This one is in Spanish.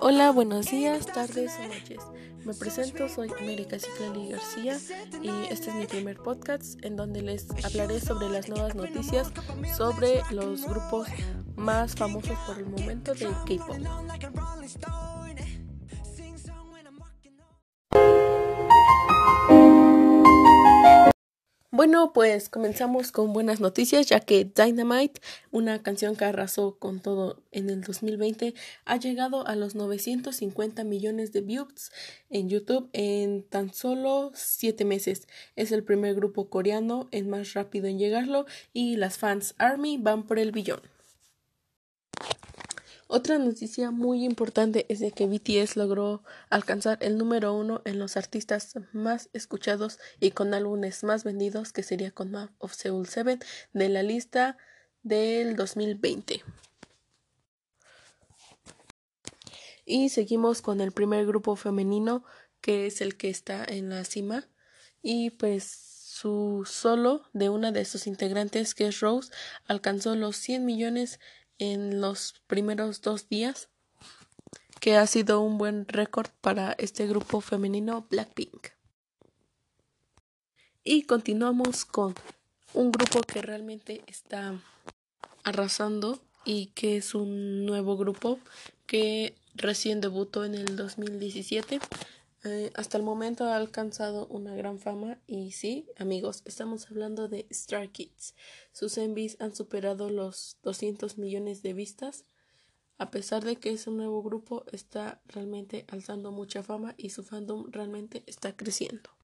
Hola, buenos días, tardes o noches. Me presento, soy América Ciclali García y este es mi primer podcast en donde les hablaré sobre las nuevas noticias sobre los grupos más famosos por el momento de K-pop. Bueno, pues comenzamos con buenas noticias, ya que Dynamite, una canción que arrasó con todo en el 2020, ha llegado a los 950 millones de views en YouTube en tan solo 7 meses. Es el primer grupo coreano el más rápido en llegarlo y las fans Army van por el billón. Otra noticia muy importante es de que BTS logró alcanzar el número uno en los artistas más escuchados y con álbumes más vendidos, que sería con Map of Seoul 7 de la lista del 2020. Y seguimos con el primer grupo femenino, que es el que está en la cima. Y pues su solo de una de sus integrantes, que es Rose, alcanzó los 100 millones en los primeros dos días, que ha sido un buen récord para este grupo femenino Blackpink. Y continuamos con un grupo que realmente está arrasando y que es un nuevo grupo que recién debutó en el 2017 eh, hasta el momento ha alcanzado una gran fama y sí, amigos, estamos hablando de Star Kids. Sus envies han superado los 200 millones de vistas. A pesar de que es un nuevo grupo, está realmente alzando mucha fama y su fandom realmente está creciendo.